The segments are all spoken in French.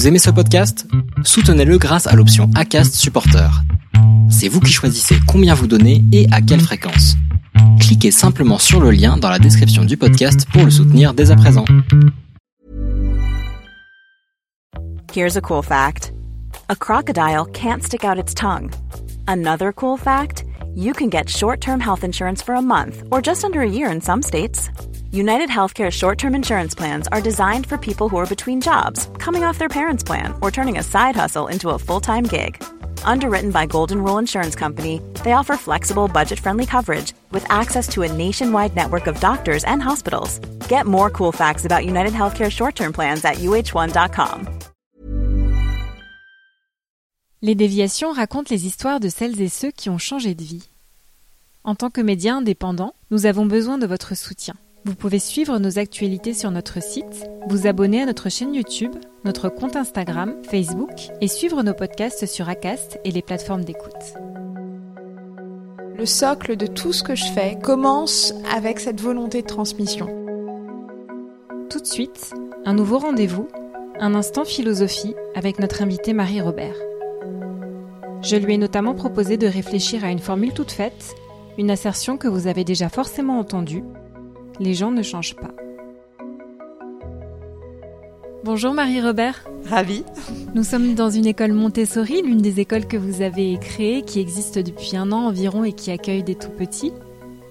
Vous aimez ce podcast? Soutenez-le grâce à l'option ACAST Supporter. C'est vous qui choisissez combien vous donnez et à quelle fréquence. Cliquez simplement sur le lien dans la description du podcast pour le soutenir dès à présent. Here's a cool fact. A crocodile can't stick out its tongue. Another cool fact, you can get short-term health insurance for a month or just under a year in some states. United Healthcare short term insurance plans are designed for people who are between jobs, coming off their parents' plan, or turning a side hustle into a full time gig. Underwritten by Golden Rule Insurance Company, they offer flexible, budget friendly coverage with access to a nationwide network of doctors and hospitals. Get more cool facts about United Healthcare short term plans at uh1.com. Les déviations racontent les histoires de celles et ceux qui ont changé de vie. En tant que médias indépendants, nous avons besoin de votre soutien. Vous pouvez suivre nos actualités sur notre site, vous abonner à notre chaîne YouTube, notre compte Instagram, Facebook et suivre nos podcasts sur Acast et les plateformes d'écoute. Le socle de tout ce que je fais commence avec cette volonté de transmission. Tout de suite, un nouveau rendez-vous, un instant philosophie avec notre invitée Marie Robert. Je lui ai notamment proposé de réfléchir à une formule toute faite, une assertion que vous avez déjà forcément entendue, les gens ne changent pas. Bonjour Marie-Robert. Ravi. Nous sommes dans une école Montessori, l'une des écoles que vous avez créées, qui existe depuis un an environ et qui accueille des tout petits.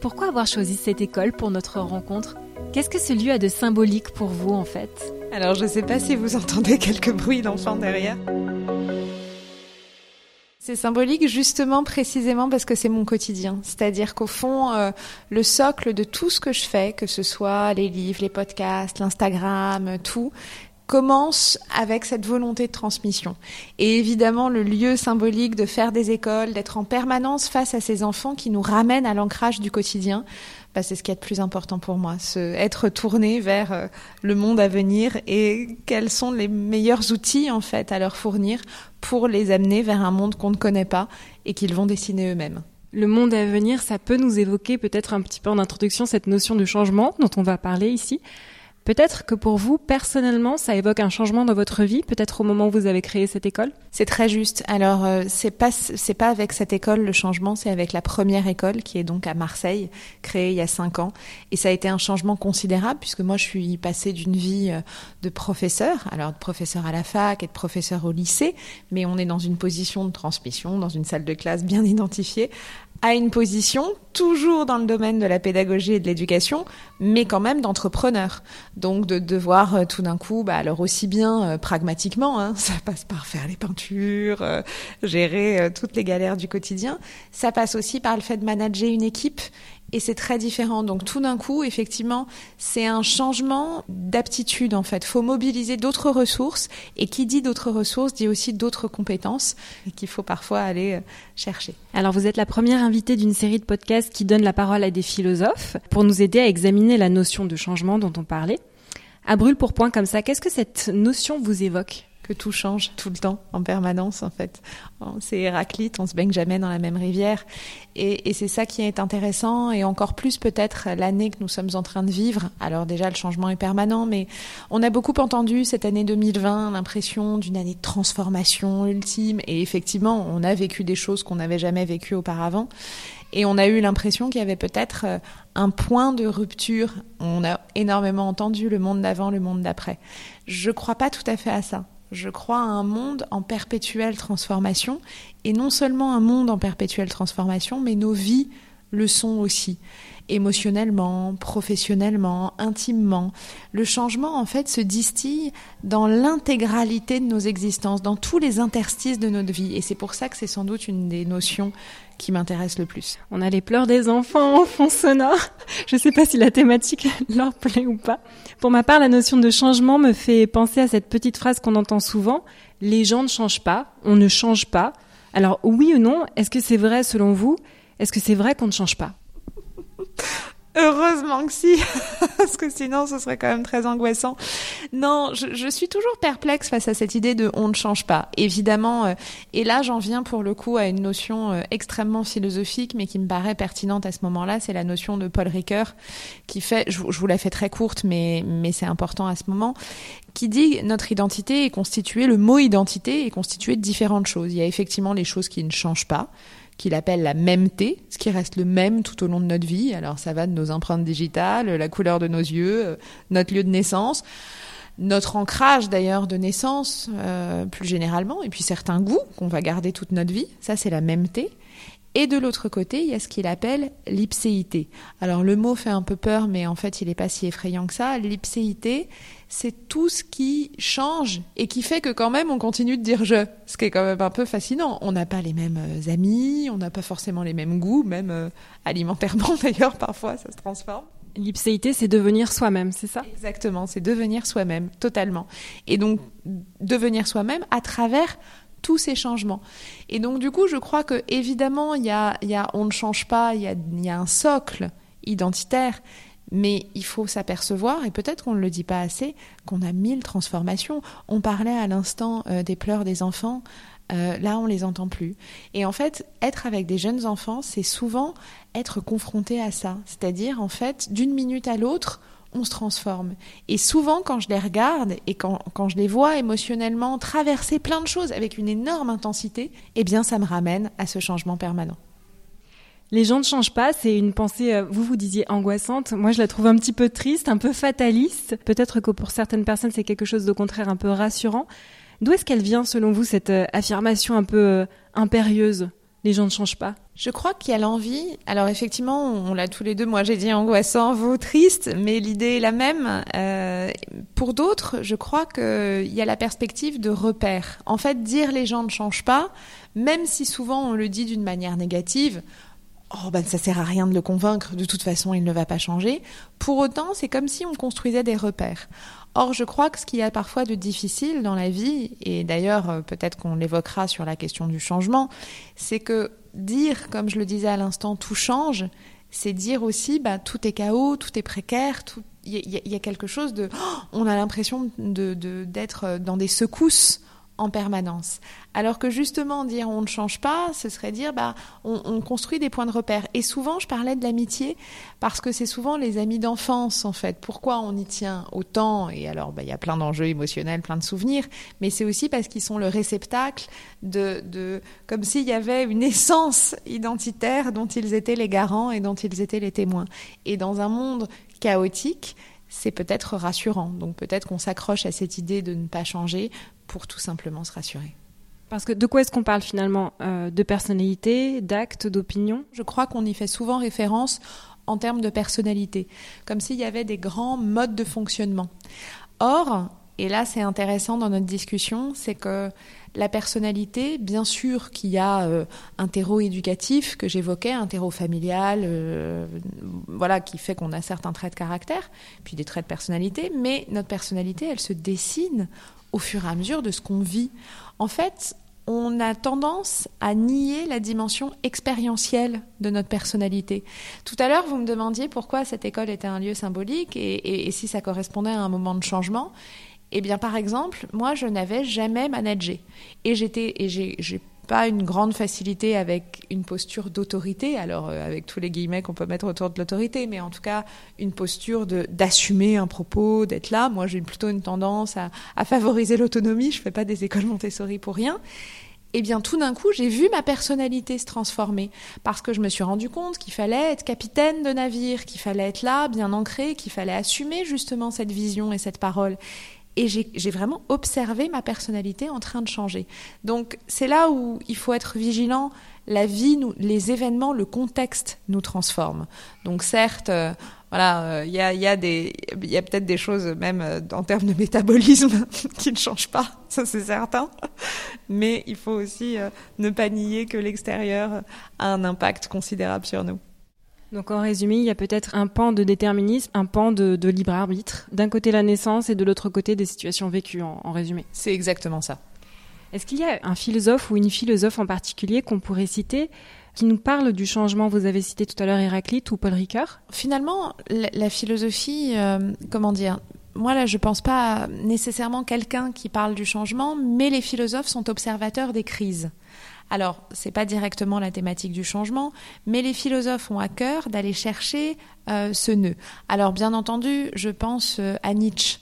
Pourquoi avoir choisi cette école pour notre rencontre? Qu'est-ce que ce lieu a de symbolique pour vous en fait? Alors je ne sais pas si vous entendez quelques bruits d'enfants derrière. C'est symbolique justement précisément parce que c'est mon quotidien. C'est-à-dire qu'au fond, euh, le socle de tout ce que je fais, que ce soit les livres, les podcasts, l'Instagram, tout, commence avec cette volonté de transmission. Et évidemment, le lieu symbolique de faire des écoles, d'être en permanence face à ces enfants qui nous ramènent à l'ancrage du quotidien, bah, c'est ce qui est le plus important pour moi, se, être tourné vers euh, le monde à venir et quels sont les meilleurs outils en fait à leur fournir pour les amener vers un monde qu'on ne connaît pas et qu'ils vont dessiner eux-mêmes. Le monde à venir, ça peut nous évoquer peut-être un petit peu en introduction cette notion de changement dont on va parler ici. Peut-être que pour vous, personnellement, ça évoque un changement dans votre vie, peut-être au moment où vous avez créé cette école? C'est très juste. Alors, euh, c'est pas pas avec cette école le changement, c'est avec la première école qui est donc à Marseille, créée il y a cinq ans. Et ça a été un changement considérable puisque moi, je suis passée d'une vie euh, de professeur, alors de professeur à la fac et de professeur au lycée, mais on est dans une position de transmission, dans une salle de classe bien identifiée, à une position toujours dans le domaine de la pédagogie et de l'éducation, mais quand même d'entrepreneur. Donc de devoir euh, tout d'un coup, bah, alors aussi bien euh, pragmatiquement, hein, ça passe par faire les peintures, euh, gérer toutes les galères du quotidien, ça passe aussi par le fait de manager une équipe et c'est très différent. Donc tout d'un coup, effectivement, c'est un changement d'aptitude en fait. Faut mobiliser d'autres ressources et qui dit d'autres ressources dit aussi d'autres compétences qu'il faut parfois aller euh, chercher. Alors vous êtes la première invitée d'une série de podcasts qui donne la parole à des philosophes pour nous aider à examiner la notion de changement dont on parlait. À brûle pour point comme ça, qu'est-ce que cette notion vous évoque? Que tout change tout le temps, en permanence en fait. C'est Héraclite, on se baigne jamais dans la même rivière. Et, c'est ça qui est intéressant, et encore plus peut-être l'année que nous sommes en train de vivre. Alors déjà, le changement est permanent, mais on a beaucoup entendu cette année 2020 l'impression d'une année de transformation ultime, et effectivement, on a vécu des choses qu'on n'avait jamais vécues auparavant. Et on a eu l'impression qu'il y avait peut-être euh, un point de rupture. On a énormément entendu le monde d'avant, le monde d'après. Je crois pas tout à fait à ça. Je crois à un monde en perpétuelle transformation, et non seulement un monde en perpétuelle transformation, mais nos vies le sont aussi, émotionnellement, professionnellement, intimement. Le changement, en fait, se distille dans l'intégralité de nos existences, dans tous les interstices de notre vie, et c'est pour ça que c'est sans doute une des notions qui m'intéresse le plus. On a les pleurs des enfants en fond sonore. Je ne sais pas si la thématique leur plaît ou pas. Pour ma part, la notion de changement me fait penser à cette petite phrase qu'on entend souvent. Les gens ne changent pas, on ne change pas. Alors oui ou non, est-ce que c'est vrai selon vous? Est-ce que c'est vrai qu'on ne change pas? Heureusement que si, parce que sinon ce serait quand même très angoissant. Non, je, je, suis toujours perplexe face à cette idée de on ne change pas. Évidemment, euh, et là j'en viens pour le coup à une notion euh, extrêmement philosophique, mais qui me paraît pertinente à ce moment-là, c'est la notion de Paul Ricoeur, qui fait, je, je vous la fais très courte, mais, mais c'est important à ce moment, qui dit notre identité est constituée, le mot identité est constitué de différentes choses. Il y a effectivement les choses qui ne changent pas, qu'il appelle la mêmeté, ce qui reste le même tout au long de notre vie. Alors ça va de nos empreintes digitales, la couleur de nos yeux, euh, notre lieu de naissance, notre ancrage d'ailleurs de naissance euh, plus généralement, et puis certains goûts qu'on va garder toute notre vie. Ça c'est la mêmeté. Et de l'autre côté, il y a ce qu'il appelle l'ipséité. Alors le mot fait un peu peur, mais en fait il n'est pas si effrayant que ça. L'ipséité, c'est tout ce qui change et qui fait que quand même on continue de dire je, ce qui est quand même un peu fascinant. On n'a pas les mêmes euh, amis, on n'a pas forcément les mêmes goûts, même euh, alimentairement d'ailleurs parfois ça se transforme. L'ipséité, c'est devenir soi-même, c'est ça? Exactement, c'est devenir soi-même, totalement. Et donc, devenir soi-même à travers tous ces changements. Et donc, du coup, je crois que évidemment, il y a, on ne change pas, il y a, y a un socle identitaire, mais il faut s'apercevoir, et peut-être qu'on ne le dit pas assez, qu'on a mille transformations. On parlait à l'instant euh, des pleurs des enfants. Euh, là, on les entend plus. Et en fait, être avec des jeunes enfants, c'est souvent être confronté à ça. C'est-à-dire, en fait, d'une minute à l'autre, on se transforme. Et souvent, quand je les regarde et quand, quand, je les vois émotionnellement traverser plein de choses avec une énorme intensité, eh bien, ça me ramène à ce changement permanent. Les gens ne changent pas, c'est une pensée, euh, vous vous disiez angoissante. Moi, je la trouve un petit peu triste, un peu fataliste. Peut-être que pour certaines personnes, c'est quelque chose de contraire, un peu rassurant. D'où est-ce qu'elle vient, selon vous, cette euh, affirmation un peu euh, impérieuse? Les gens ne changent pas? Je crois qu'il y a l'envie. Alors effectivement, on l'a tous les deux. Moi, j'ai dit angoissant, vous triste, mais l'idée est la même. Euh, pour d'autres, je crois qu'il y a la perspective de repère. En fait, dire les gens ne changent pas, même si souvent on le dit d'une manière négative, oh ben ça sert à rien de le convaincre, de toute façon il ne va pas changer. Pour autant, c'est comme si on construisait des repères. Or, je crois que ce qu'il y a parfois de difficile dans la vie, et d'ailleurs euh, peut-être qu'on l'évoquera sur la question du changement, c'est que dire, comme je le disais à l'instant, tout change, c'est dire aussi bah, tout est chaos, tout est précaire, il y, a quelque chose de... Oh, on a l'impression de, d'être dans des secousses en permanence. Alors que justement dire on ne change pas, ce serait dire bah on, on construit des points de repère. Et souvent je parlais de l'amitié parce que c'est souvent les amis d'enfance en fait. Pourquoi on y tient autant? Et alors bah il y a plein d'enjeux émotionnels, plein de souvenirs, mais c'est aussi parce qu'ils sont le réceptacle de, de comme s'il y avait une essence identitaire dont ils étaient les garants et dont ils étaient les témoins. Et dans un monde chaotique, c'est peut-être rassurant. Donc peut-être qu'on s'accroche à cette idée de ne pas changer pour tout simplement se rassurer. Parce que de quoi est-ce qu'on parle finalement euh, De personnalité, d'actes, d'opinion Je crois qu'on y fait souvent référence en termes de personnalité, comme s'il y avait des grands modes de fonctionnement. Or, et là c'est intéressant dans notre discussion, c'est que la personnalité, bien sûr qu'il y a euh, un terreau éducatif que j'évoquais, un terreau familial, euh, voilà, qui fait qu'on a certains traits de caractère, puis des traits de personnalité, mais notre personnalité, elle se dessine au fur et à mesure de ce qu'on vit. En fait, on a tendance à nier la dimension expérientielle de notre personnalité. Tout à l'heure, vous me demandiez pourquoi cette école était un lieu symbolique et, si ça correspondait à un moment de changement. Eh bien, par exemple, moi, je n'avais jamais managé. Et j'étais, et j'ai pas une grande facilité avec une posture d'autorité, alors euh, avec tous les guillemets qu'on peut mettre autour de l'autorité, mais en tout cas une posture d'assumer un propos, d'être là. Moi, j'ai plutôt une tendance à, à favoriser l'autonomie. Je fais pas des écoles Montessori pour rien. Eh bien, tout d'un coup, j'ai vu ma personnalité se transformer parce que je me suis rendu compte qu'il fallait être capitaine de navire, qu'il fallait être là, bien ancré, qu'il fallait assumer justement cette vision et cette parole et j'ai vraiment observé ma personnalité en train de changer. Donc c'est là où il faut être vigilant. La vie, les événements, le contexte nous transforment. Donc certes, euh, voilà, il euh, y, a, y, a, peut-être des choses même euh, en termes de métabolisme qui ne changent pas, ça c'est certain. Mais il faut aussi ne pas nier que l'extérieur a un impact considérable sur nous. Donc en résumé, il y a peut-être un pan de déterminisme, un pan de, de libre arbitre. D'un côté la naissance et de l'autre côté des situations vécues, en, en résumé. C'est exactement ça. Est-ce qu'il y a un philosophe ou une philosophe en particulier qu'on pourrait citer qui nous parle du changement? Vous avez cité tout à l'heure Héraclite ou Paul Ricoeur. Finalement, la, philosophie, euh, comment dire moi là, je pense pas nécessairement quelqu'un qui parle du changement, mais les philosophes sont observateurs des crises. Alors, c'est pas directement la thématique du changement, mais les philosophes ont à cœur d'aller chercher euh, ce nœud. Alors, bien entendu, je pense euh, à Nietzsche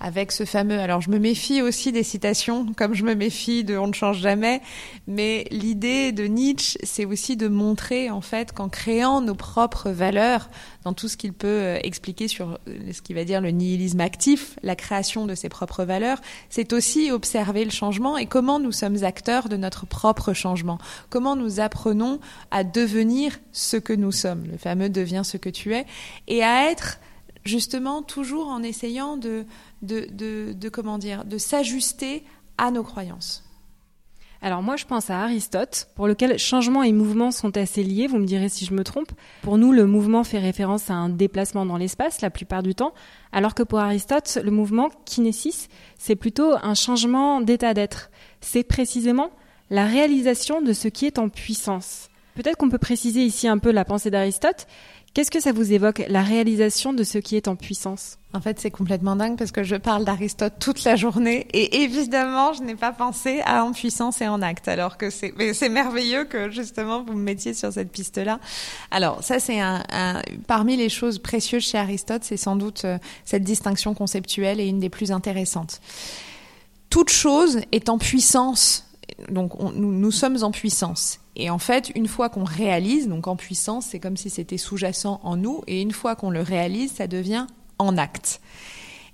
avec ce fameux. Alors, je me méfie aussi des citations, comme je me méfie de On ne change jamais. Mais l'idée de Nietzsche, c'est aussi de montrer, en fait, qu'en créant nos propres valeurs, dans tout ce qu'il peut euh, expliquer sur euh, ce qu'il va dire le nihilisme actif, la création de ses propres valeurs, c'est aussi observer le changement et comment nous sommes acteurs de notre propre changement. Comment nous apprenons à devenir ce que nous sommes. Le fameux deviens ce que tu es. Et à être justement toujours en essayant de, de, comment dire, de s'ajuster à nos croyances. Alors moi je pense à Aristote, pour lequel changement et mouvement sont assez liés, vous me direz si je me trompe. Pour nous, le mouvement fait référence à un déplacement dans l'espace la plupart du temps, alors que pour Aristote, le mouvement, kinésis, c'est plutôt un changement d'état d'être. C'est précisément la réalisation de ce qui est en puissance. Peut-être qu'on peut préciser ici un peu la pensée d'Aristote. Qu'est-ce que ça vous évoque, la réalisation de ce qui est en puissance? En fait, c'est complètement dingue parce que je parle d'Aristote toute la journée et évidemment, je n'ai pas pensé à en puissance et en acte, alors que c'est, merveilleux que justement vous me mettiez sur cette piste-là. Alors, ça, c'est un, parmi les choses précieuses chez Aristote, c'est sans doute euh, cette distinction conceptuelle et une des plus intéressantes. Toute chose est en puissance donc nous, nous, sommes en puissance. Et en fait, une fois qu'on réalise, donc en puissance, c'est comme si c'était sous-jacent en nous, et une fois qu'on le réalise, ça devient en acte.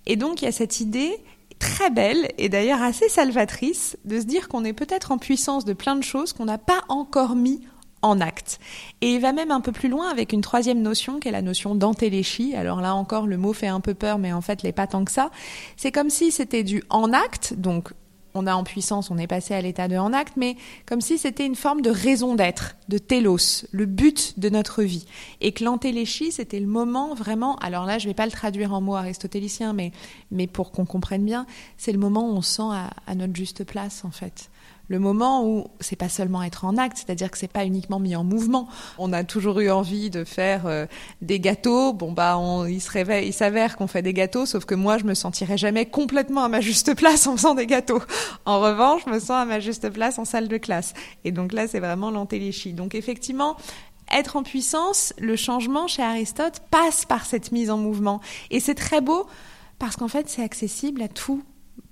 Et donc il y a cette idée très belle et d'ailleurs assez salvatrice de se dire qu'on est peut-être en puissance de plein de choses qu'on n'a pas encore mis en acte. Et il va même un peu plus loin avec une troisième notion qui est la notion d'antéléchie. Alors là encore, le mot fait un peu peur, mais en fait, n'est pas tant que ça. C'est comme si c'était du en acte, donc on a en puissance, on est passé à l'état de en acte, mais comme si c'était une forme de raison d'être, de télos, le but de notre vie. Et que l'antéléchie, c'était le moment vraiment, alors là, je ne vais pas le traduire en mots aristotélicien, mais, mais pour qu'on comprenne bien, c'est le moment où on se sent à, à notre juste place, en fait le moment où c'est pas seulement être en acte, c'est-à-dire que c'est pas uniquement mis en mouvement. On a toujours eu envie de faire euh, des gâteaux. Bon bah, on, il se réveille, il s'avère qu'on fait des gâteaux, sauf que moi je me sentirais jamais complètement à ma juste place en faisant des gâteaux. En revanche, je me sens à ma juste place en salle de classe. Et donc là, c'est vraiment l'antéléchie. Donc effectivement, être en puissance, le changement chez Aristote passe par cette mise en mouvement. Et c'est très beau parce qu'en fait, c'est accessible à tout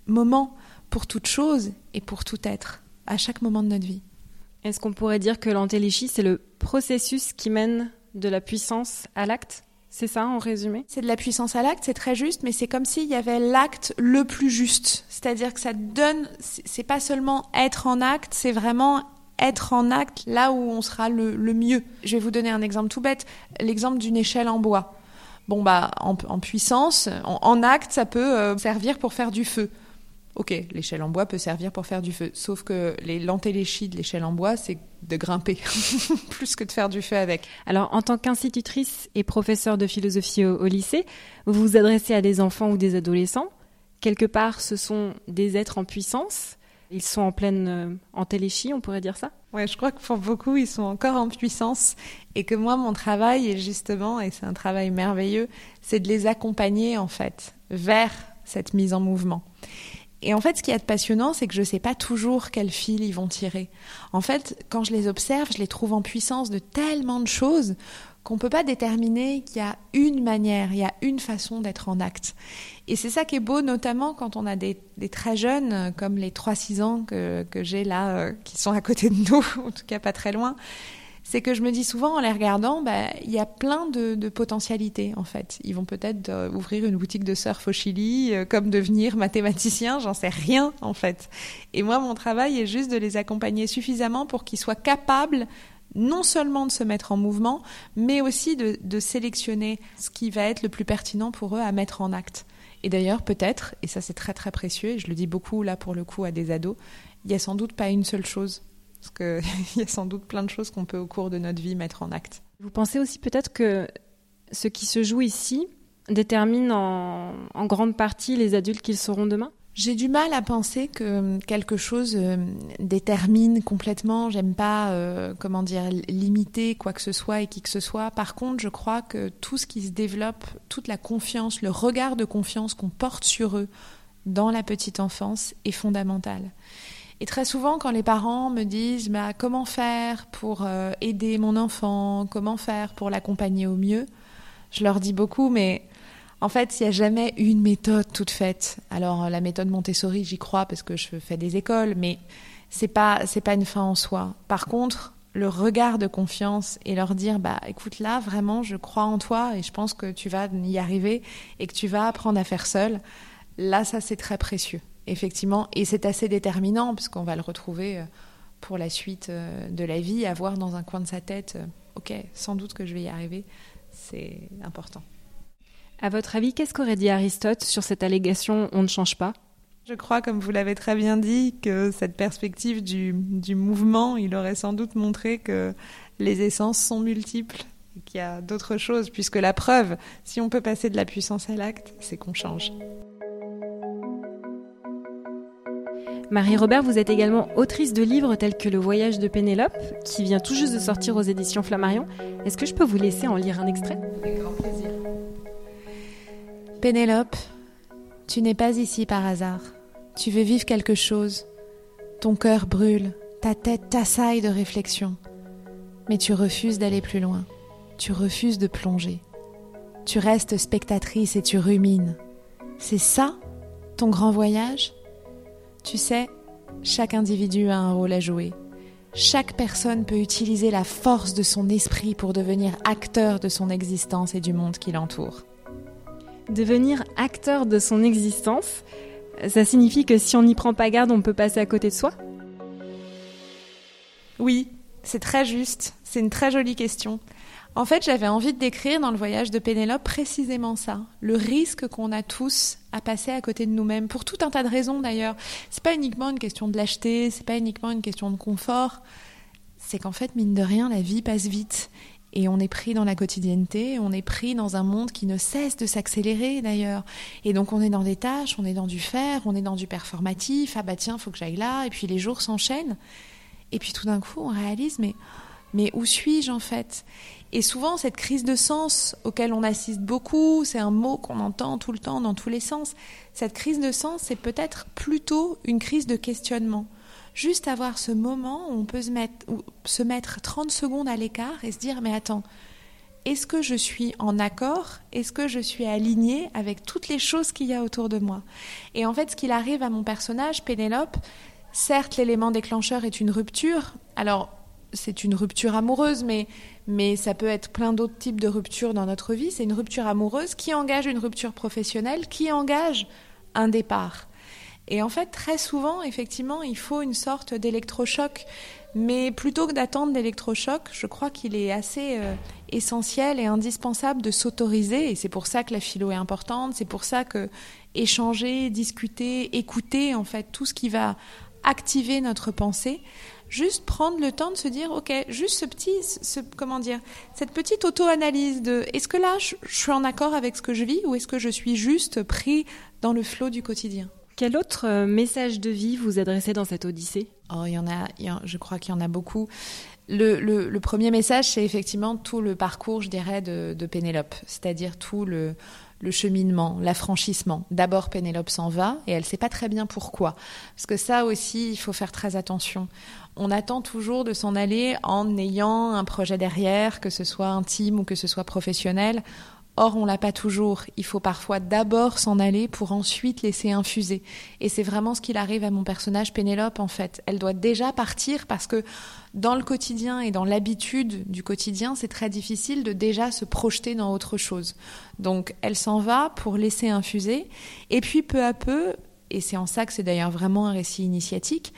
moment, pour toute chose et pour tout être à chaque moment de notre vie. Est-ce qu'on pourrait dire que l'antéléchie, c'est le processus qui mène de la puissance à l'acte? C'est ça en résumé? C'est de la puissance à l'acte, c'est très juste, mais c'est comme s'il y avait l'acte le plus juste. C'est-à-dire que ça donne, c'est pas seulement être en acte, c'est vraiment être en acte là où on sera le, mieux. Je vais vous donner un exemple tout bête, l'exemple d'une échelle en bois. Bon bah en, puissance, en, acte, ça peut euh, servir pour faire du feu. Ok, l'échelle en bois peut servir pour faire du feu, sauf que les l'antéléchie de l'échelle en bois, c'est de grimper, plus que de faire du feu avec. Alors, en tant qu'institutrice et professeure de philosophie au, lycée, vous vous adressez à des enfants ou des adolescents. Quelque part, ce sont des êtres en puissance. Ils sont en pleine euh, antéléchie, on pourrait dire ça Ouais, je crois que pour beaucoup, ils sont encore en puissance et que moi, mon travail est justement, et c'est un travail merveilleux, c'est de les accompagner en fait vers cette mise en mouvement. Et en fait, ce qui est passionnant, c'est que je ne sais pas toujours quel fil ils vont tirer. En fait, quand je les observe, je les trouve en puissance de tellement de choses qu'on ne peut pas déterminer qu'il y a une manière, il y a une façon d'être en acte. Et c'est ça qui est beau, notamment quand on a des, très jeunes, comme les 3-6 ans que, que j'ai là, euh, qui sont à côté de nous, en tout cas pas très loin, c'est que je me dis souvent en les regardant, bah, il y a plein de, potentialités en fait. Ils vont peut-être euh, ouvrir une boutique de surf au Chili, euh, comme devenir mathématicien, j'en sais rien en fait. Et moi, mon travail est juste de les accompagner suffisamment pour qu'ils soient capables non seulement de se mettre en mouvement, mais aussi de, de sélectionner ce qui va être le plus pertinent pour eux à mettre en acte. Et d'ailleurs, peut-être, et ça c'est très très précieux, et je le dis beaucoup là pour le coup à des ados, il n'y a sans doute pas une seule chose parce qu'il y a sans doute plein de choses qu'on peut au cours de notre vie mettre en acte. Vous pensez aussi peut-être que ce qui se joue ici détermine en, grande partie les adultes qu'ils seront demain? J'ai du mal à penser que quelque chose euh, détermine complètement. J'aime pas, euh, comment dire, limiter quoi que ce soit et qui que ce soit. Par contre, je crois que tout ce qui se développe, toute la confiance, le regard de confiance qu'on porte sur eux dans la petite enfance est fondamental. Et très souvent, quand les parents me disent bah, comment faire pour euh, aider mon enfant, comment faire pour l'accompagner au mieux, je leur dis beaucoup, mais en fait, il n'y a jamais une méthode toute faite. Alors, la méthode Montessori, j'y crois parce que je fais des écoles, mais c'est pas c'est pas une fin en soi. Par contre, le regard de confiance et leur dire bah écoute là vraiment je crois en toi et je pense que tu vas y arriver et que tu vas apprendre à faire seul. Là, ça c'est très précieux, effectivement, et c'est assez déterminant parce qu'on va le retrouver euh, pour la suite euh, de la vie, avoir dans un coin de sa tête, euh, ok, sans doute que je vais y arriver, c'est important. À votre avis, qu'est-ce qu'aurait dit Aristote sur cette allégation on ne change pas Je crois, comme vous l'avez très bien dit, que cette perspective du, du, mouvement, il aurait sans doute montré que les essences sont multiples, qu'il y a d'autres choses, puisque la preuve, si on peut passer de la puissance à l'acte, c'est qu'on change. Marie-Robert, vous êtes également autrice de livres tels que Le voyage de Pénélope, qui vient tout juste de sortir aux éditions Flammarion. Est-ce que je peux vous laisser en lire un extrait? Pénélope, tu n'es pas ici par hasard. Tu veux vivre quelque chose. Ton cœur brûle, ta tête t'assaille de réflexion. Mais tu refuses d'aller plus loin. Tu refuses de plonger. Tu restes spectatrice et tu rumines. C'est ça, ton grand voyage? Tu sais, chaque individu a un rôle à jouer. Chaque personne peut utiliser la force de son esprit pour devenir acteur de son existence et du monde qui l'entoure devenir acteur de son existence, ça signifie que si on n'y prend pas garde, on peut passer à côté de soi? Oui, c'est très juste. C'est une très jolie question. En fait, j'avais envie de décrire dans le voyage de Pénélope précisément ça, le risque qu'on a tous à passer à côté de nous-mêmes, pour tout un tas de raisons d'ailleurs. C'est pas uniquement une question de lâcheté, c'est pas uniquement une question de confort. C'est qu'en fait, mine de rien, la vie passe vite et on est pris dans la quotidienneté, on est pris dans un monde qui ne cesse de s'accélérer d'ailleurs. Et donc on est dans des tâches, on est dans du faire, on est dans du performatif. Ah bah tiens, faut que j'aille là. Et puis les jours s'enchaînent. Et puis tout d'un coup, on réalise, mais, mais où suis-je en fait? Et souvent, cette crise de sens auquel on assiste beaucoup, c'est un mot qu'on entend tout le temps dans tous les sens. Cette crise de sens, c'est peut-être plutôt une crise de questionnement juste avoir ce moment où on peut se mettre, se mettre 30 secondes à l'écart et se dire mais attends, est-ce que je suis en accord? Est-ce que je suis alignée avec toutes les choses qu'il y a autour de moi? Et en fait, ce qu'il arrive à mon personnage, Pénélope, certes, l'élément déclencheur est une rupture. Alors, c'est une rupture amoureuse, mais, mais ça peut être plein d'autres types de ruptures dans notre vie. C'est une rupture amoureuse qui engage une rupture professionnelle, qui engage un départ. Et en fait, très souvent, effectivement, il faut une sorte d'électrochoc. Mais plutôt que d'attendre d'électrochoc, je crois qu'il est assez euh, essentiel et indispensable de s'autoriser. Et c'est pour ça que la philo est importante. C'est pour ça que échanger, discuter, écouter, en fait, tout ce qui va activer notre pensée, juste prendre le temps de se dire, ok, juste ce petit, ce, comment dire, cette petite auto-analyse de, est-ce que là, je, je suis en accord avec ce que je vis ou est-ce que je suis juste pris dans le flot du quotidien? Quel autre euh, message de vie vous adressez dans cette odyssée? Oh, il y en a, je crois qu'il y en a beaucoup. Le, premier message, c'est effectivement tout le parcours, je dirais, de, Pénélope, c'est-à-dire tout le, cheminement, l'affranchissement. D'abord, Pénélope s'en va et elle ne sait pas très bien pourquoi. Parce que ça aussi, il faut faire très attention. On attend toujours de s'en aller en ayant un projet derrière, que ce soit intime ou que ce soit professionnel. Or, on l'a pas toujours. Il faut parfois d'abord s'en aller pour ensuite laisser infuser. Et c'est vraiment ce qu'il arrive à mon personnage Pénélope, en fait. Elle doit déjà partir parce que dans le quotidien et dans l'habitude du quotidien, c'est très difficile de déjà se projeter dans autre chose. Donc, elle s'en va pour laisser infuser. Et puis, peu à peu, et c'est en ça que c'est d'ailleurs vraiment un récit initiatique,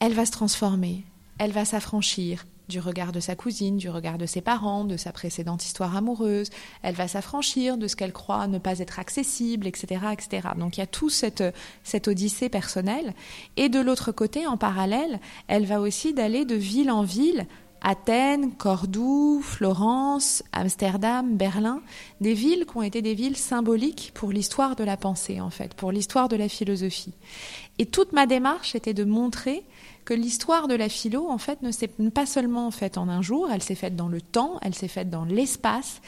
elle va se transformer. Elle va s'affranchir du regard de sa cousine, du regard de ses parents, de sa précédente histoire amoureuse. Elle va s'affranchir de ce qu'elle croit ne pas être accessible, etc., etc. Donc il y a tout cette, cette odyssée personnelle. Et de l'autre côté, en parallèle, elle va aussi d'aller de ville en ville Athènes, Cordoue, Florence, Amsterdam, Berlin, des villes qui ont été des villes symboliques pour l'histoire de la pensée, en fait, pour l'histoire de la philosophie. Et toute ma démarche était de montrer que l'histoire de la philo, en fait, ne s'est pas seulement faite en un jour, elle s'est faite dans le temps, elle s'est faite dans l'espace,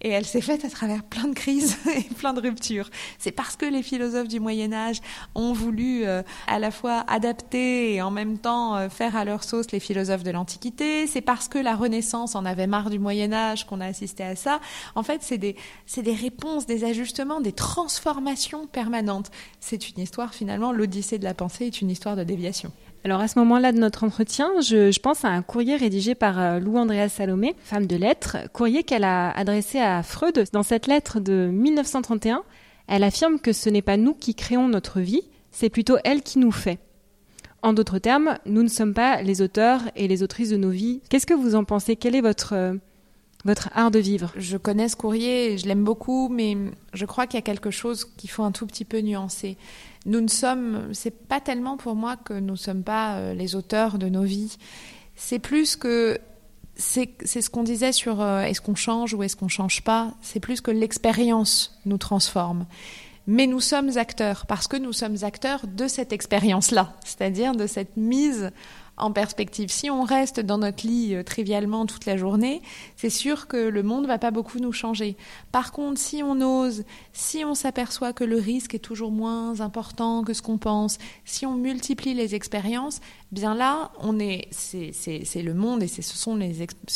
et elle s'est faite à travers plein de crises et plein de ruptures. C'est parce que les philosophes du Moyen Âge ont voulu euh, à la fois adapter et en même temps euh, faire à leur sauce les philosophes de l'Antiquité. C'est parce que la Renaissance en avait marre du Moyen Âge qu'on a assisté à ça. En fait, c'est des, c'est des réponses, des ajustements, des transformations permanentes. C'est une histoire finalement, l'Odyssée de la pensée est une histoire de déviation. Alors à ce moment-là de notre entretien, je, pense à un courrier rédigé par euh, Lou Andrea Salomé, femme de lettres, courrier qu'elle a adressé à Freud. Dans cette lettre de 1931, elle affirme que ce n'est pas nous qui créons notre vie, c'est plutôt elle qui nous fait. En d'autres termes, nous ne sommes pas les auteurs et les autrices de nos vies. Qu'est-ce que vous en pensez? Quel est votre euh, votre art de vivre? Je connais ce courrier, je l'aime beaucoup, mais je crois qu'il y a quelque chose qu'il faut un tout petit peu nuancer. Nous ne sommes, c'est pas tellement pour moi que nous ne sommes pas euh, les auteurs de nos vies. C'est plus que c'est ce qu'on disait sur euh, est-ce qu'on change ou est-ce qu'on change pas. C'est plus que l'expérience nous transforme. Mais nous sommes acteurs parce que nous sommes acteurs de cette expérience-là, c'est-à-dire de cette mise en perspective. Si on reste dans notre lit euh, trivialement toute la journée, c'est sûr que le monde va pas beaucoup nous changer. Par contre, si on ose, si on s'aperçoit que le risque est toujours moins important que ce qu'on pense, si on multiplie les expériences, bien là, on est, c'est le monde et ce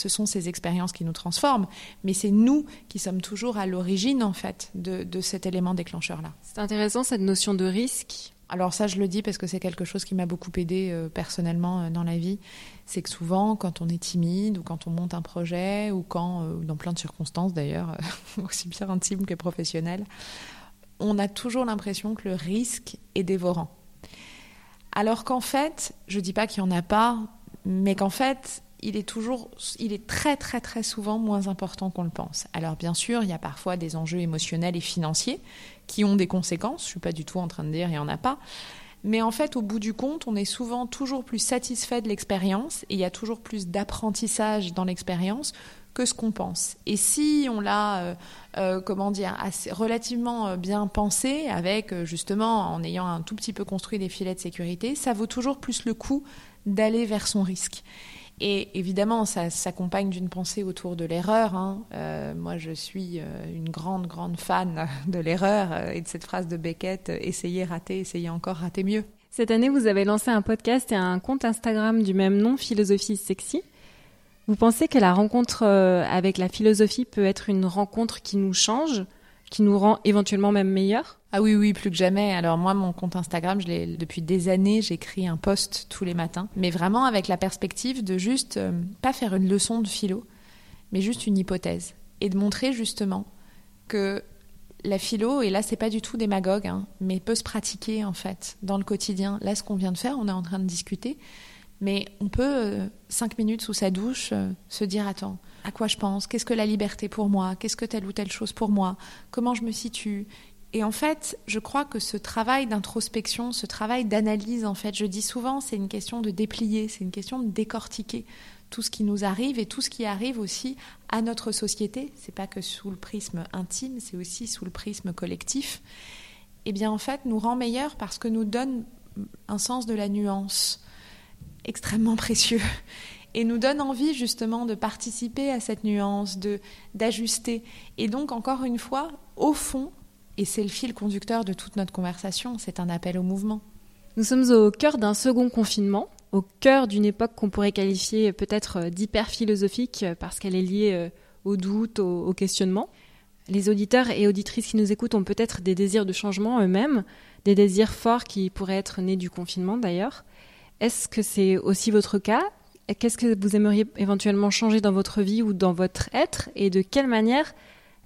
sont, ces expériences qui nous transforment. Mais c'est nous qui sommes toujours à l'origine, en fait, de, de cet élément déclencheur-là. C'est intéressant cette notion de risque alors ça, je le dis parce que c'est quelque chose qui m'a beaucoup aidé euh, personnellement euh, dans la vie. C'est que souvent, quand on est timide ou quand on monte un projet ou quand, euh, dans plein de circonstances d'ailleurs, aussi bien intimes que professionnelles, on a toujours l'impression que le risque est dévorant. Alors qu'en fait, je dis pas qu'il n'y en a pas, mais qu'en fait, il est toujours, il est très très très souvent moins important qu'on le pense. Alors bien sûr, il y a parfois des enjeux émotionnels et financiers qui ont des conséquences. Je suis pas du tout en train de dire il y en a pas. Mais en fait, au bout du compte, on est souvent toujours plus satisfait de l'expérience et il y a toujours plus d'apprentissage dans l'expérience que ce qu'on pense. Et si on l'a, euh, euh, comment dire, relativement euh, bien pensé, avec justement en ayant un tout petit peu construit des filets de sécurité, ça vaut toujours plus le coup d'aller vers son risque. Et évidemment, ça s'accompagne d'une pensée autour de l'erreur. Hein. Euh, moi, je suis euh, une grande, grande fan de l'erreur euh, et de cette phrase de Beckett essayez, rater, essayez encore, rater mieux. Cette année, vous avez lancé un podcast et un compte Instagram du même nom, Philosophie Sexy. Vous pensez que la rencontre avec la philosophie peut être une rencontre qui nous change, qui nous rend éventuellement même meilleurs? Ah oui, oui, plus que jamais. Alors moi, mon compte Instagram, je depuis des années, j'écris un post tous les matins, mais vraiment avec la perspective de juste euh, pas faire une leçon de philo, mais juste une hypothèse et de montrer justement que la philo, et là c'est pas du tout démagogue, hein, mais peut se pratiquer en fait dans le quotidien. Là, ce qu'on vient de faire, on est en train de discuter, mais on peut euh, cinq minutes sous sa douche euh, se dire attends, à quoi je pense? Qu'est-ce que la liberté pour moi? Qu'est-ce que telle ou telle chose pour moi? Comment je me situe? Et en fait, je crois que ce travail d'introspection, ce travail d'analyse, en fait, je dis souvent, c'est une question de déplier, c'est une question de décortiquer tout ce qui nous arrive et tout ce qui arrive aussi à notre société. C'est pas que sous le prisme intime, c'est aussi sous le prisme collectif. Eh bien, en fait, nous rend meilleurs parce que nous donne un sens de la nuance extrêmement précieux et nous donne envie justement de participer à cette nuance, de d'ajuster. Et donc, encore une fois, au fond, et c'est le fil conducteur de toute notre conversation, c'est un appel au mouvement. Nous sommes au cœur d'un second confinement, au cœur d'une époque qu'on pourrait qualifier peut-être d'hyper-philosophique parce qu'elle est liée euh, au doute, au, questionnement. Les auditeurs et auditrices qui nous écoutent ont peut-être des désirs de changement eux-mêmes, des désirs forts qui pourraient être nés du confinement d'ailleurs. Est-ce que c'est aussi votre cas? Qu'est-ce que vous aimeriez éventuellement changer dans votre vie ou dans votre être? Et de quelle manière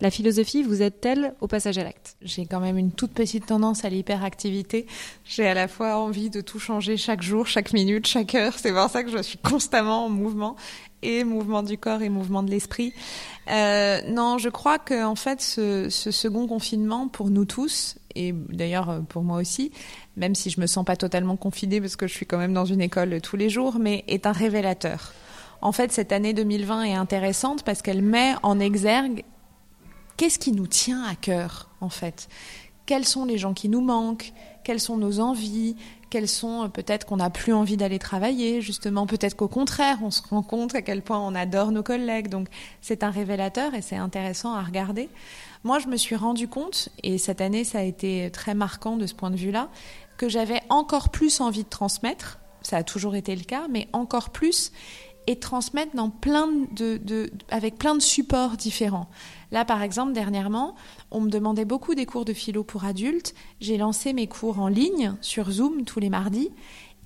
la philosophie vous aide-t-elle au passage à l'acte? J'ai quand même une toute petite tendance à l'hyperactivité. J'ai à la fois envie de tout changer chaque jour, chaque minute, chaque heure. C'est pour ça que je suis constamment en mouvement et mouvement du corps et mouvement de l'esprit. Euh, non, je crois que en fait, ce, ce, second confinement pour nous tous et d'ailleurs pour moi aussi, même si je me sens pas totalement confinée parce que je suis quand même dans une école tous les jours, mais est un révélateur en fait, cette année 2020 est intéressante parce qu'elle met en exergue qu'est-ce qui nous tient à cœur, en fait? Quels sont les gens qui nous manquent? Quelles sont nos envies? Quels sont euh, peut-être qu'on n'a plus envie d'aller travailler, justement? Peut-être qu'au contraire, on se rend compte à quel point on adore nos collègues. Donc, c'est un révélateur et c'est intéressant à regarder. Moi, je me suis rendu compte, et cette année, ça a été très marquant de ce point de vue-là, que j'avais encore plus envie de transmettre. Ça a toujours été le cas, mais encore plus et transmettre dans plein de, avec plein de supports différents. Là, par exemple, dernièrement, on me demandait beaucoup des cours de philo pour adultes. J'ai lancé mes cours en ligne sur Zoom tous les mardis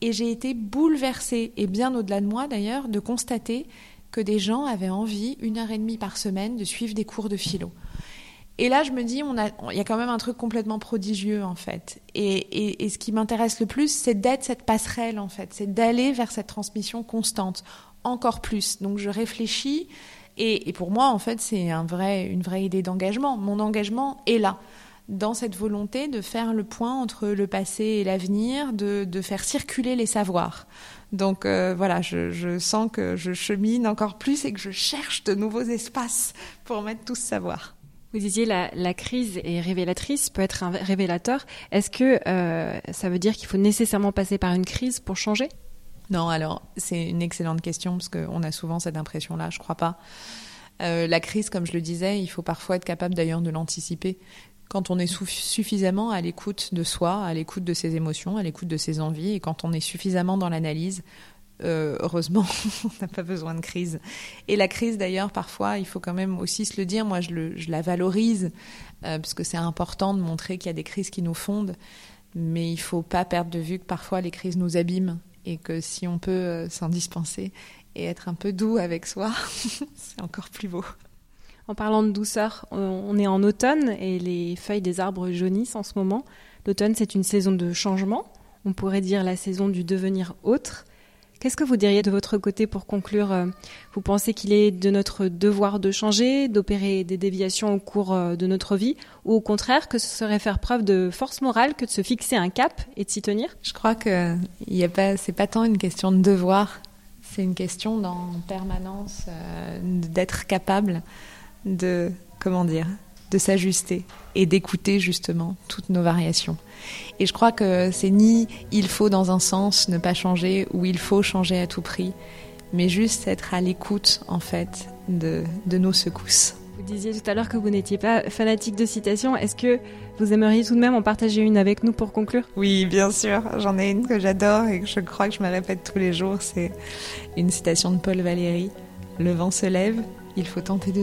et j'ai été bouleversée, et bien au-delà de moi d'ailleurs, de constater que des gens avaient envie, une heure et demie par semaine, de suivre des cours de philo. Et là, je me dis, il y a quand même un truc complètement prodigieux en fait. Et ce qui m'intéresse le plus, c'est d'être cette passerelle en fait, c'est d'aller vers cette transmission constante encore plus. Donc je réfléchis et, pour moi, en fait, c'est un vrai, une vraie idée d'engagement. Mon engagement est là, dans cette volonté de faire le point entre le passé et l'avenir, de, faire circuler les savoirs. Donc euh, voilà, je, je, sens que je chemine encore plus et que je cherche de nouveaux espaces pour mettre tout ce savoir. Vous disiez la, la crise est révélatrice, peut être un révélateur. Est-ce que euh, ça veut dire qu'il faut nécessairement passer par une crise pour changer? Non, alors c'est une excellente question parce qu'on a souvent cette impression-là, je crois pas. Euh, la crise, comme je le disais, il faut parfois être capable d'ailleurs de l'anticiper. Quand on est suffisamment à l'écoute de soi, à l'écoute de ses émotions, à l'écoute de ses envies, et quand on est suffisamment dans l'analyse, euh, heureusement, on n'a pas besoin de crise. Et la crise, d'ailleurs, parfois, il faut quand même aussi se le dire. Moi, je, la valorise euh, parce que c'est important de montrer qu'il y a des crises qui nous fondent, mais il faut pas perdre de vue que parfois les crises nous abîment et que si on peut euh, s'en dispenser et être un peu doux avec soi, c'est encore plus beau. En parlant de douceur, on est en automne et les feuilles des arbres jaunissent en ce moment. L'automne, c'est une saison de changement. On pourrait dire la saison du devenir autre. Qu'est-ce que vous diriez de votre côté pour conclure euh, Vous pensez qu'il est de notre devoir de changer, d'opérer des déviations au cours euh, de notre vie, ou au contraire que ce serait faire preuve de force morale que de se fixer un cap et de s'y tenir? Je crois que il a pas, c'est pas tant une question de devoir, c'est une question en permanence euh, d'être capable de comment dire, de s'ajuster et d'écouter justement toutes nos variations. Et je crois que c'est ni il faut dans un sens ne pas changer ou il faut changer à tout prix, mais juste être à l'écoute en fait de, de nos secousses. Vous disiez tout à l'heure que vous n'étiez pas fanatique de citations. Est-ce que vous aimeriez tout de même en partager une avec nous pour conclure? Oui, bien sûr. J'en ai une que j'adore et que je crois que je me répète tous les jours. C'est une citation de Paul Valéry. Le vent se lève, il faut tenter de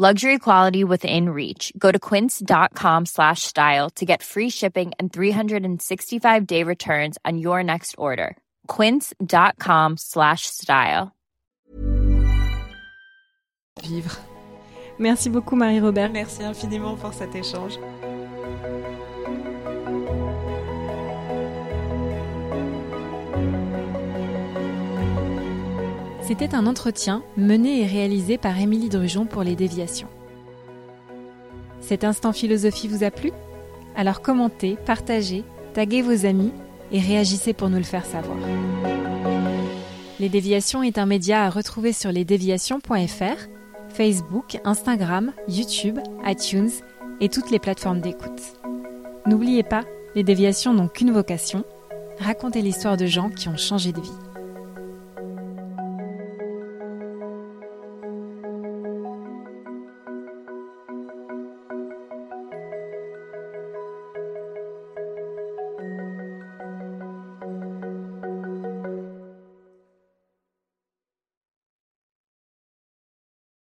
Luxury quality within reach. Go to quince.com slash style to get free shipping and 365 day returns on your next order. Quince.com slash style. Vivre. Merci beaucoup Marie-Robert. Merci infiniment pour cet échange. C'était un entretien mené et réalisé par Émilie Drujon pour les déviations. Cet instant philosophie vous a plu? Alors commentez, partagez, taguez vos amis et réagissez pour nous le faire savoir. Les déviations est un média à retrouver sur lesdéviations.fr, Facebook, Instagram, YouTube, iTunes et toutes les plateformes d'écoute. N'oubliez pas, les déviations n'ont qu'une vocation, raconter l'histoire de gens qui ont changé de vie.